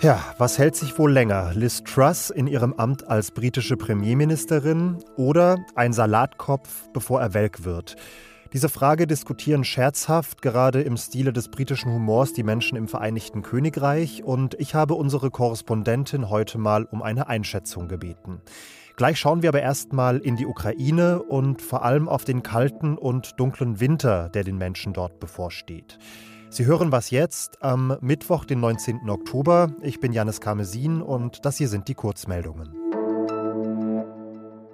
Ja, was hält sich wohl länger? Liz Truss in ihrem Amt als britische Premierministerin oder ein Salatkopf, bevor er welk wird? Diese Frage diskutieren scherzhaft, gerade im Stile des britischen Humors, die Menschen im Vereinigten Königreich und ich habe unsere Korrespondentin heute mal um eine Einschätzung gebeten. Gleich schauen wir aber erstmal in die Ukraine und vor allem auf den kalten und dunklen Winter, der den Menschen dort bevorsteht. Sie hören was jetzt am Mittwoch, den 19. Oktober. Ich bin Janis Karmesin und das hier sind die Kurzmeldungen.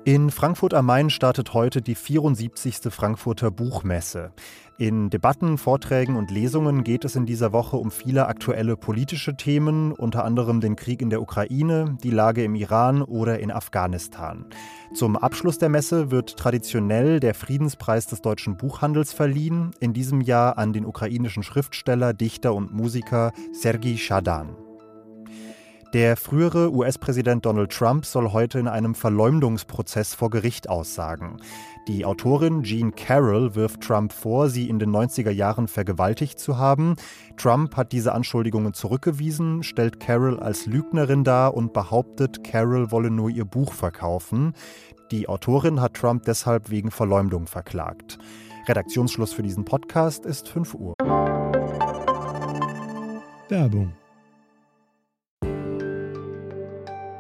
In Frankfurt am Main startet heute die 74. Frankfurter Buchmesse. In Debatten, Vorträgen und Lesungen geht es in dieser Woche um viele aktuelle politische Themen, unter anderem den Krieg in der Ukraine, die Lage im Iran oder in Afghanistan. Zum Abschluss der Messe wird traditionell der Friedenspreis des deutschen Buchhandels verliehen, in diesem Jahr an den ukrainischen Schriftsteller, Dichter und Musiker Sergei Schadan. Der frühere US-Präsident Donald Trump soll heute in einem Verleumdungsprozess vor Gericht aussagen. Die Autorin Jean Carroll wirft Trump vor, sie in den 90er Jahren vergewaltigt zu haben. Trump hat diese Anschuldigungen zurückgewiesen, stellt Carroll als Lügnerin dar und behauptet, Carroll wolle nur ihr Buch verkaufen. Die Autorin hat Trump deshalb wegen Verleumdung verklagt. Redaktionsschluss für diesen Podcast ist 5 Uhr. Werbung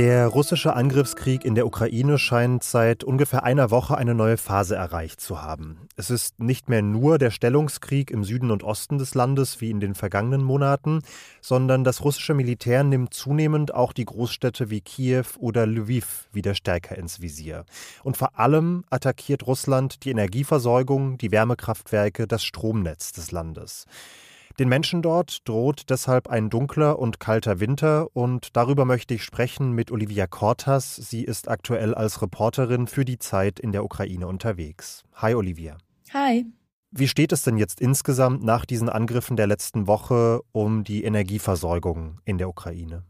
Der russische Angriffskrieg in der Ukraine scheint seit ungefähr einer Woche eine neue Phase erreicht zu haben. Es ist nicht mehr nur der Stellungskrieg im Süden und Osten des Landes wie in den vergangenen Monaten, sondern das russische Militär nimmt zunehmend auch die Großstädte wie Kiew oder Lviv wieder stärker ins Visier. Und vor allem attackiert Russland die Energieversorgung, die Wärmekraftwerke, das Stromnetz des Landes. Den Menschen dort droht deshalb ein dunkler und kalter Winter und darüber möchte ich sprechen mit Olivia Kortas. Sie ist aktuell als Reporterin für die Zeit in der Ukraine unterwegs. Hi Olivia. Hi. Wie steht es denn jetzt insgesamt nach diesen Angriffen der letzten Woche um die Energieversorgung in der Ukraine?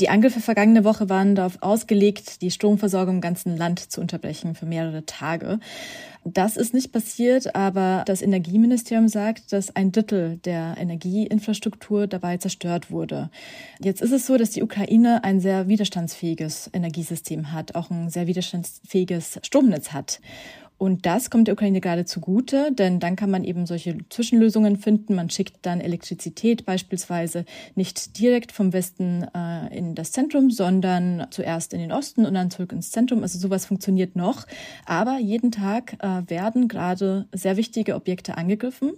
Die Angriffe vergangene Woche waren darauf ausgelegt, die Stromversorgung im ganzen Land zu unterbrechen für mehrere Tage. Das ist nicht passiert, aber das Energieministerium sagt, dass ein Drittel der Energieinfrastruktur dabei zerstört wurde. Jetzt ist es so, dass die Ukraine ein sehr widerstandsfähiges Energiesystem hat, auch ein sehr widerstandsfähiges Stromnetz hat. Und das kommt der Ukraine gerade zugute, denn dann kann man eben solche Zwischenlösungen finden. Man schickt dann Elektrizität beispielsweise nicht direkt vom Westen äh, in das Zentrum, sondern zuerst in den Osten und dann zurück ins Zentrum. Also sowas funktioniert noch. Aber jeden Tag äh, werden gerade sehr wichtige Objekte angegriffen,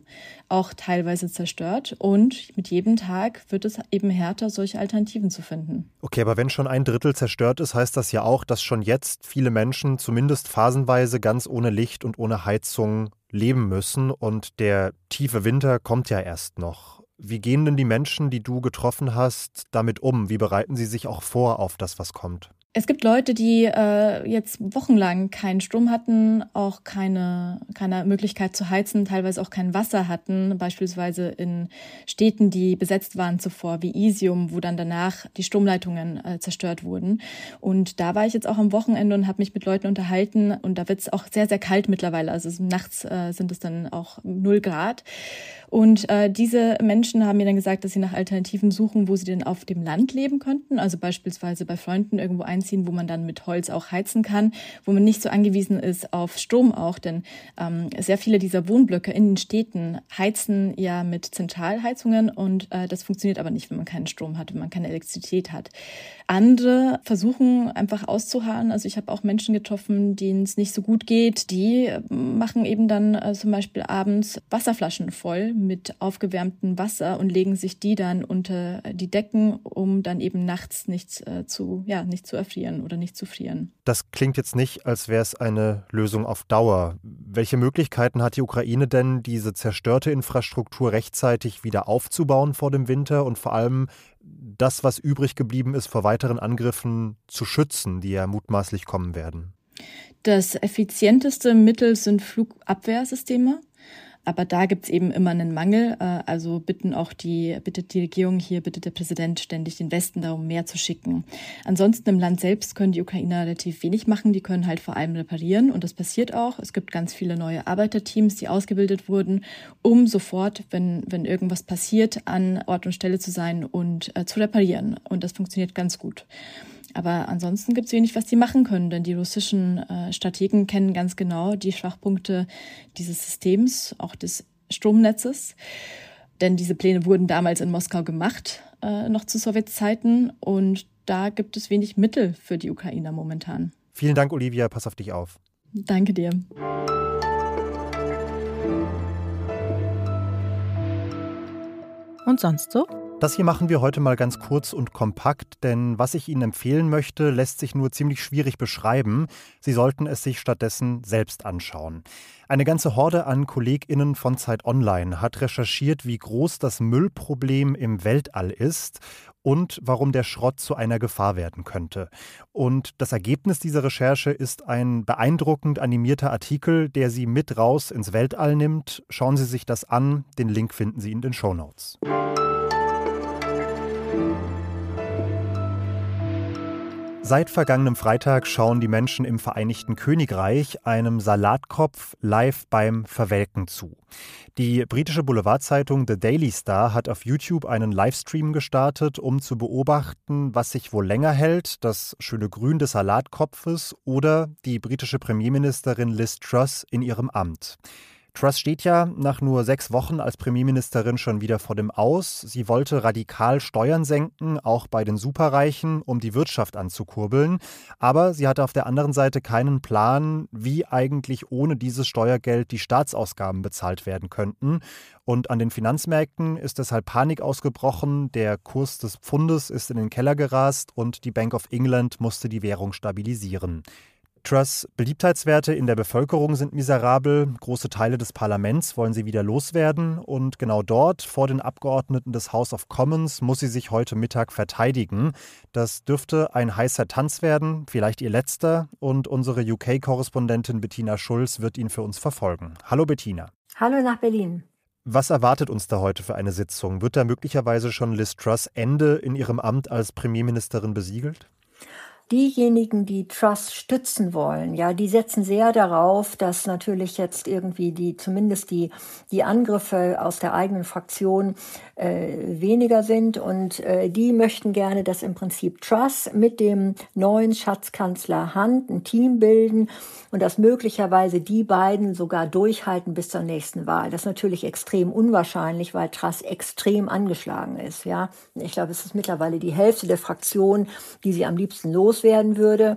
auch teilweise zerstört. Und mit jedem Tag wird es eben härter, solche Alternativen zu finden. Okay, aber wenn schon ein Drittel zerstört ist, heißt das ja auch, dass schon jetzt viele Menschen zumindest phasenweise ganz ohne Licht und ohne Heizung leben müssen und der tiefe Winter kommt ja erst noch. Wie gehen denn die Menschen, die du getroffen hast, damit um? Wie bereiten sie sich auch vor auf das, was kommt? Es gibt Leute, die äh, jetzt wochenlang keinen Strom hatten, auch keine, keine Möglichkeit zu heizen, teilweise auch kein Wasser hatten, beispielsweise in Städten, die besetzt waren zuvor, wie Isium, wo dann danach die Stromleitungen äh, zerstört wurden. Und da war ich jetzt auch am Wochenende und habe mich mit Leuten unterhalten und da wird es auch sehr, sehr kalt mittlerweile. Also nachts äh, sind es dann auch null Grad. Und äh, diese Menschen haben mir dann gesagt, dass sie nach Alternativen suchen, wo sie denn auf dem Land leben könnten, also beispielsweise bei Freunden irgendwo einziehen, wo man dann mit Holz auch heizen kann, wo man nicht so angewiesen ist auf Strom auch, denn ähm, sehr viele dieser Wohnblöcke in den Städten heizen ja mit Zentralheizungen und äh, das funktioniert aber nicht, wenn man keinen Strom hat, wenn man keine Elektrizität hat. Andere versuchen einfach auszuharren. Also ich habe auch Menschen getroffen, denen es nicht so gut geht. Die machen eben dann äh, zum Beispiel abends Wasserflaschen voll mit aufgewärmtem Wasser und legen sich die dann unter die Decken, um dann eben nachts nichts äh, zu, ja, nicht zu erfrieren oder nicht zu frieren. Das klingt jetzt nicht, als wäre es eine Lösung auf Dauer. Welche Möglichkeiten hat die Ukraine denn, diese zerstörte Infrastruktur rechtzeitig wieder aufzubauen vor dem Winter und vor allem das, was übrig geblieben ist, vor weiteren Angriffen zu schützen, die ja mutmaßlich kommen werden? Das effizienteste Mittel sind Flugabwehrsysteme. Aber da gibt's eben immer einen Mangel. Äh, also bitten auch die, bittet die Regierung hier, bittet der Präsident ständig den Westen darum, mehr zu schicken. Ansonsten im Land selbst können die Ukrainer relativ wenig machen. Die können halt vor allem reparieren und das passiert auch. Es gibt ganz viele neue Arbeiterteams, die ausgebildet wurden, um sofort, wenn, wenn irgendwas passiert, an Ort und Stelle zu sein und äh, zu reparieren. Und das funktioniert ganz gut. Aber ansonsten gibt es wenig, was die machen können, denn die russischen äh, Strategen kennen ganz genau die Schwachpunkte dieses Systems, auch des Stromnetzes. Denn diese Pläne wurden damals in Moskau gemacht, äh, noch zu Sowjetzeiten. Und da gibt es wenig Mittel für die Ukrainer momentan. Vielen Dank, Olivia. Pass auf dich auf. Danke dir. Und sonst so? Das hier machen wir heute mal ganz kurz und kompakt, denn was ich Ihnen empfehlen möchte, lässt sich nur ziemlich schwierig beschreiben. Sie sollten es sich stattdessen selbst anschauen. Eine ganze Horde an KollegInnen von Zeit Online hat recherchiert, wie groß das Müllproblem im Weltall ist und warum der Schrott zu einer Gefahr werden könnte. Und das Ergebnis dieser Recherche ist ein beeindruckend animierter Artikel, der Sie mit raus ins Weltall nimmt. Schauen Sie sich das an. Den Link finden Sie in den Show Notes. Seit vergangenem Freitag schauen die Menschen im Vereinigten Königreich einem Salatkopf live beim Verwelken zu. Die britische Boulevardzeitung The Daily Star hat auf YouTube einen Livestream gestartet, um zu beobachten, was sich wohl länger hält, das schöne Grün des Salatkopfes oder die britische Premierministerin Liz Truss in ihrem Amt. Truss steht ja nach nur sechs Wochen als Premierministerin schon wieder vor dem Aus. Sie wollte radikal Steuern senken, auch bei den Superreichen, um die Wirtschaft anzukurbeln. Aber sie hatte auf der anderen Seite keinen Plan, wie eigentlich ohne dieses Steuergeld die Staatsausgaben bezahlt werden könnten. Und an den Finanzmärkten ist deshalb Panik ausgebrochen. Der Kurs des Pfundes ist in den Keller gerast und die Bank of England musste die Währung stabilisieren. Truss Beliebtheitswerte in der Bevölkerung sind miserabel. Große Teile des Parlaments wollen sie wieder loswerden. Und genau dort, vor den Abgeordneten des House of Commons, muss sie sich heute Mittag verteidigen. Das dürfte ein heißer Tanz werden, vielleicht ihr letzter. Und unsere UK-Korrespondentin Bettina Schulz wird ihn für uns verfolgen. Hallo Bettina. Hallo nach Berlin. Was erwartet uns da heute für eine Sitzung? Wird da möglicherweise schon Liz Truss Ende in ihrem Amt als Premierministerin besiegelt? Diejenigen, die Trust stützen wollen, ja, die setzen sehr darauf, dass natürlich jetzt irgendwie die, zumindest die, die Angriffe aus der eigenen Fraktion äh, weniger sind und äh, die möchten gerne, dass im Prinzip Trust mit dem neuen Schatzkanzler Hunt ein Team bilden und dass möglicherweise die beiden sogar durchhalten bis zur nächsten Wahl. Das ist natürlich extrem unwahrscheinlich, weil Truss extrem angeschlagen ist, ja. Ich glaube, es ist mittlerweile die Hälfte der Fraktion, die sie am liebsten los loswerden würde.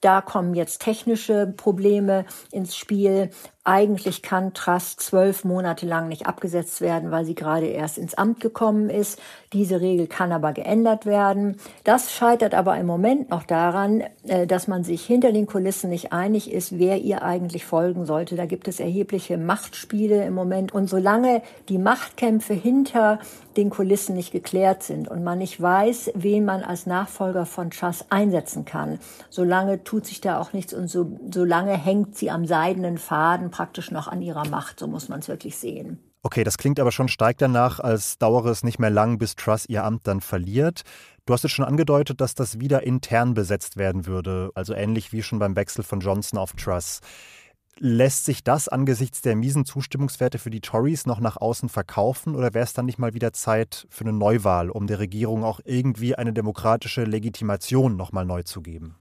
Da kommen jetzt technische Probleme ins Spiel. Eigentlich kann Truss zwölf Monate lang nicht abgesetzt werden, weil sie gerade erst ins Amt gekommen ist. Diese Regel kann aber geändert werden. Das scheitert aber im Moment noch daran, äh, dass man sich hinter den Kulissen nicht einig ist, wer ihr eigentlich folgen sollte. Da gibt es erhebliche Machtspiele im Moment. Und solange die Machtkämpfe hinter den Kulissen nicht geklärt sind und man nicht weiß, wen man als Nachfolger von Truss einsetzen kann, solange tut sich da auch nichts und so, solange hängt sie am seidenen Faden praktisch noch an ihrer Macht, so muss man es wirklich sehen. Okay, das klingt aber schon stark danach, als dauere es nicht mehr lang, bis Truss ihr Amt dann verliert. Du hast es schon angedeutet, dass das wieder intern besetzt werden würde, also ähnlich wie schon beim Wechsel von Johnson auf Truss. Lässt sich das angesichts der miesen Zustimmungswerte für die Tories noch nach außen verkaufen oder wäre es dann nicht mal wieder Zeit für eine Neuwahl, um der Regierung auch irgendwie eine demokratische Legitimation nochmal neu zu geben?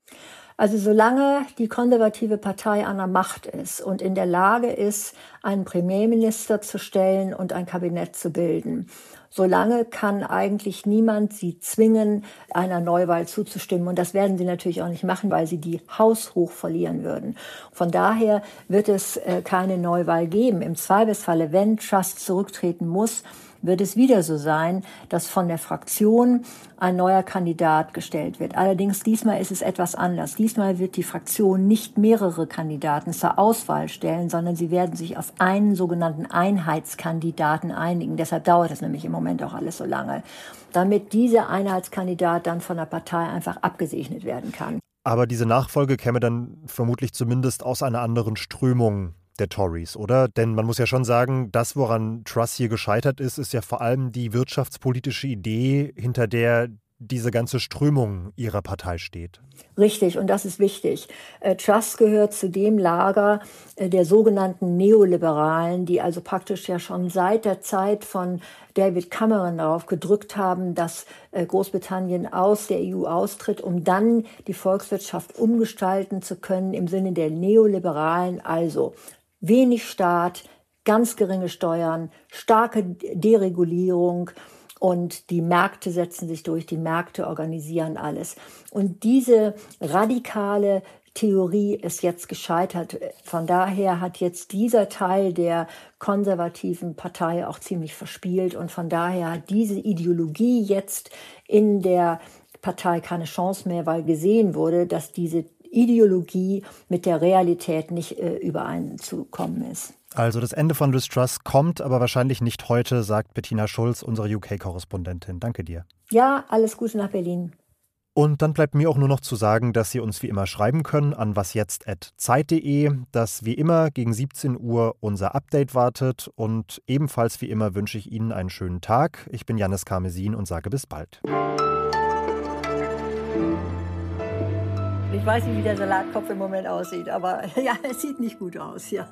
Also solange die konservative Partei an der Macht ist und in der Lage ist, einen Premierminister zu stellen und ein Kabinett zu bilden, solange kann eigentlich niemand sie zwingen, einer Neuwahl zuzustimmen. Und das werden sie natürlich auch nicht machen, weil sie die haushoch verlieren würden. Von daher wird es äh, keine Neuwahl geben. Im Zweifelsfalle, wenn Trust zurücktreten muss, wird es wieder so sein, dass von der Fraktion ein neuer Kandidat gestellt wird. Allerdings diesmal ist es etwas anders. Diesmal wird die Fraktion nicht mehrere Kandidaten zur Auswahl stellen, sondern sie werden sich auf einen sogenannten Einheitskandidaten einigen. Deshalb dauert es nämlich im Moment auch alles so lange, damit dieser Einheitskandidat dann von der Partei einfach abgesegnet werden kann. Aber diese Nachfolge käme dann vermutlich zumindest aus einer anderen Strömung der Tories, oder? Denn man muss ja schon sagen, das, woran Truss hier gescheitert ist, ist ja vor allem die wirtschaftspolitische Idee, hinter der diese ganze Strömung ihrer Partei steht. Richtig, und das ist wichtig. Äh, Truss gehört zu dem Lager äh, der sogenannten Neoliberalen, die also praktisch ja schon seit der Zeit von David Cameron darauf gedrückt haben, dass äh, Großbritannien aus der EU austritt, um dann die Volkswirtschaft umgestalten zu können im Sinne der Neoliberalen, also wenig Staat, ganz geringe Steuern, starke Deregulierung, und die Märkte setzen sich durch, die Märkte organisieren alles. Und diese radikale Theorie ist jetzt gescheitert. Von daher hat jetzt dieser Teil der konservativen Partei auch ziemlich verspielt und von daher hat diese Ideologie jetzt in der Partei keine Chance mehr, weil gesehen wurde, dass diese Ideologie mit der Realität nicht äh, übereinzukommen ist. Also das Ende von Distrust kommt, aber wahrscheinlich nicht heute, sagt Bettina Schulz, unsere UK-Korrespondentin. Danke dir. Ja, alles Gute nach Berlin. Und dann bleibt mir auch nur noch zu sagen, dass Sie uns wie immer schreiben können an wasjetzt.zeit.de, dass wie immer gegen 17 Uhr unser Update wartet und ebenfalls wie immer wünsche ich Ihnen einen schönen Tag. Ich bin Janis Karmesin und sage bis bald. Ich weiß nicht, wie der Salatkopf im Moment aussieht, aber ja, es sieht nicht gut aus, ja.